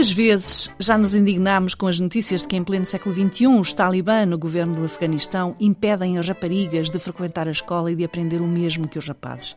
Quantas vezes já nos indignámos com as notícias de que, em pleno século XXI, os talibã no governo do Afeganistão impedem as raparigas de frequentar a escola e de aprender o mesmo que os rapazes?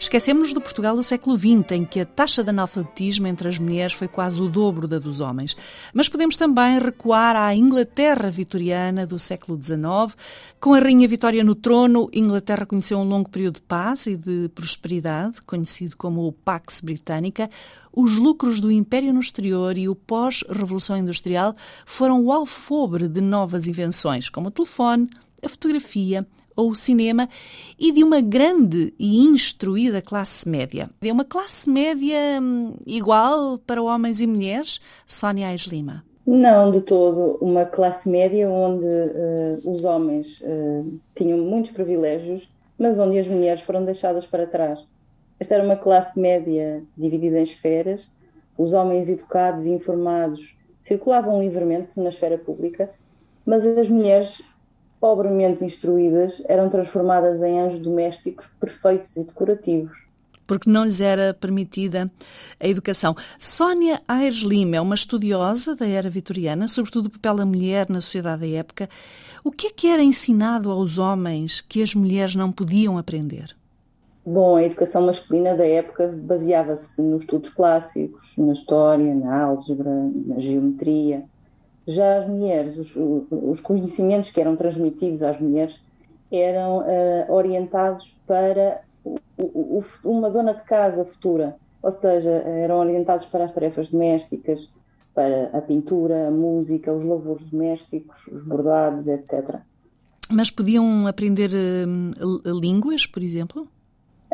Esquecemos do Portugal do século XX, em que a taxa de analfabetismo entre as mulheres foi quase o dobro da dos homens. Mas podemos também recuar à Inglaterra vitoriana do século XIX. Com a Rainha Vitória no trono, Inglaterra conheceu um longo período de paz e de prosperidade, conhecido como o Pax Britânica. Os lucros do Império no exterior e o pós-revolução industrial foram o alfobre de novas invenções, como o telefone, a fotografia ou o cinema, e de uma grande e instruída classe média. É uma classe média hum, igual para homens e mulheres? Sónia Ais Lima. Não, de todo. Uma classe média onde uh, os homens uh, tinham muitos privilégios, mas onde as mulheres foram deixadas para trás. Esta era uma classe média dividida em esferas. Os homens educados e informados circulavam livremente na esfera pública, mas as mulheres pobremente instruídas eram transformadas em anjos domésticos perfeitos e decorativos. Porque não lhes era permitida a educação. Sónia Aires Lima é uma estudiosa da era vitoriana, sobretudo o papel da mulher na sociedade da época. O que é que era ensinado aos homens que as mulheres não podiam aprender? Bom, a educação masculina da época baseava-se nos estudos clássicos, na história, na álgebra, na geometria. Já as mulheres, os, os conhecimentos que eram transmitidos às mulheres eram uh, orientados para o, o, uma dona de casa futura, ou seja, eram orientados para as tarefas domésticas, para a pintura, a música, os louvores domésticos, os bordados, etc. Mas podiam aprender uh, línguas, por exemplo?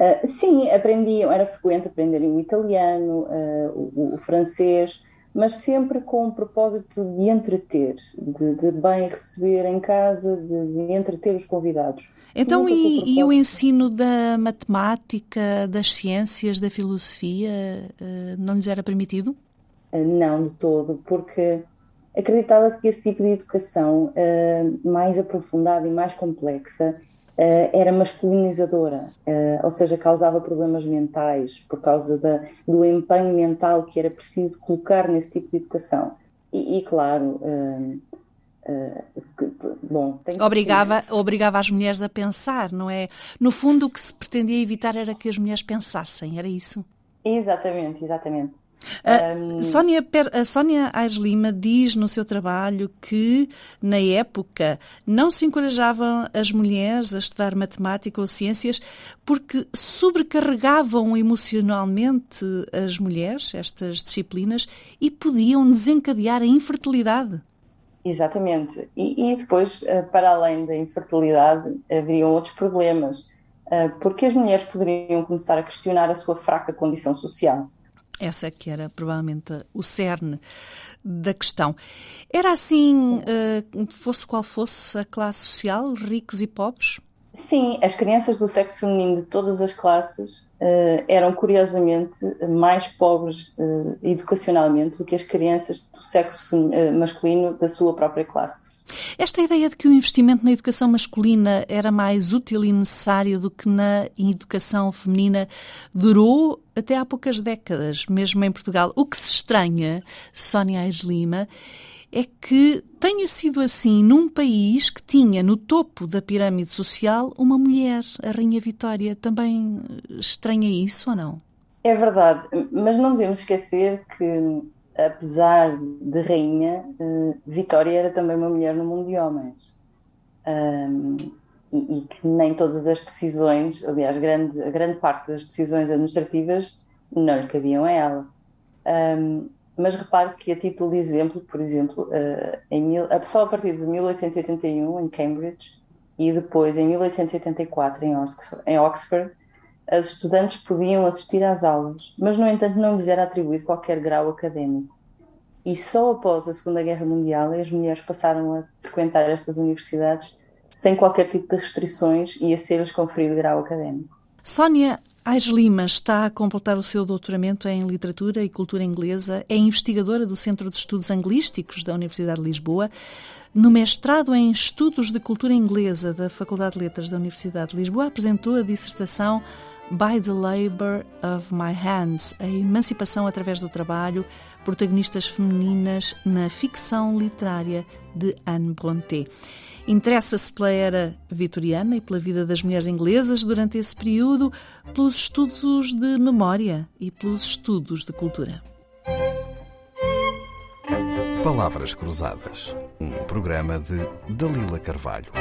Uh, sim, aprendiam, era frequente aprenderem o italiano, uh, o, o, francês, mas sempre com o propósito de entreter, de, de bem receber em casa, de, de entreter os convidados. Então, e, e, o ensino da matemática, das ciências, da filosofia, uh, não lhes era permitido? não, de todo, porque acreditava-se que esse tipo de educação mais aprofundada e mais complexa era masculinizadora, uh, ou seja, causava problemas mentais por causa da, do empenho mental que era preciso colocar nesse tipo de educação. E, e claro, uh, bom, obrigava, obrigava as mulheres a pensar, não é? No fundo, o que se pretendia evitar era que as mulheres pensassem, era isso? Exatamente, exatamente. A um... Sónia, a Sónia Aires Lima diz no seu trabalho que, na época, não se encorajavam as mulheres a estudar matemática ou ciências porque sobrecarregavam emocionalmente as mulheres, estas disciplinas, e podiam desencadear a infertilidade. Exatamente. E, e depois, eh, para além da infertilidade, haveriam outros problemas, eh, porque as mulheres poderiam começar a questionar a sua fraca condição social essa que era provavelmente o cerne da questão. Era assim, eh, fosse qual fosse a classe social, ricos e pobres? Sim, as crianças do sexo feminino de todas as classes uh, eram curiosamente mais pobres uh, educacionalmente do que as crianças do sexo masculino da sua própria classe. Esta ideia de que o investimento na educação masculina era mais útil e necessário do que na educação feminina durou até há poucas décadas, mesmo em Portugal. O que se estranha, Sónia Aires Lima, é que tenha sido assim num país que tinha no topo da pirâmide social uma mulher, a Rainha Vitória. Também estranha isso ou não? É verdade, mas não devemos esquecer que apesar de rainha, uh, Vitória era também uma mulher no mundo de homens. Um, e, e, que nem todas as decisões, aliás, grande, a grande parte das decisões administrativas não lhe cabiam a ela. Um, mas repare que, a título de exemplo, por exemplo, uh, em mil, só a partir de 1881, em Cambridge, e depois em 1884, em Oxford, em Oxford as estudantes podiam assistir às aulas, mas, no entanto, não lhes era atribuído qualquer grau académico. E só após a Segunda Guerra Mundial as mulheres passaram a frequentar estas universidades sem qualquer tipo de restrições e a ser-lhes conferido grau académico. Sónia Ais Lima está a completar o seu doutoramento em Literatura e Cultura Inglesa, é investigadora do Centro de Estudos Anglísticos da Universidade de Lisboa. No mestrado em Estudos de Cultura Inglesa da Faculdade de Letras da Universidade de Lisboa, apresentou a dissertação By the Labor of My Hands, a emancipação através do trabalho, protagonistas femininas na ficção literária de Anne Brontë. Interessa-se pela era vitoriana e pela vida das mulheres inglesas durante esse período, pelos estudos de memória e pelos estudos de cultura. Palavras Cruzadas, um programa de Dalila Carvalho.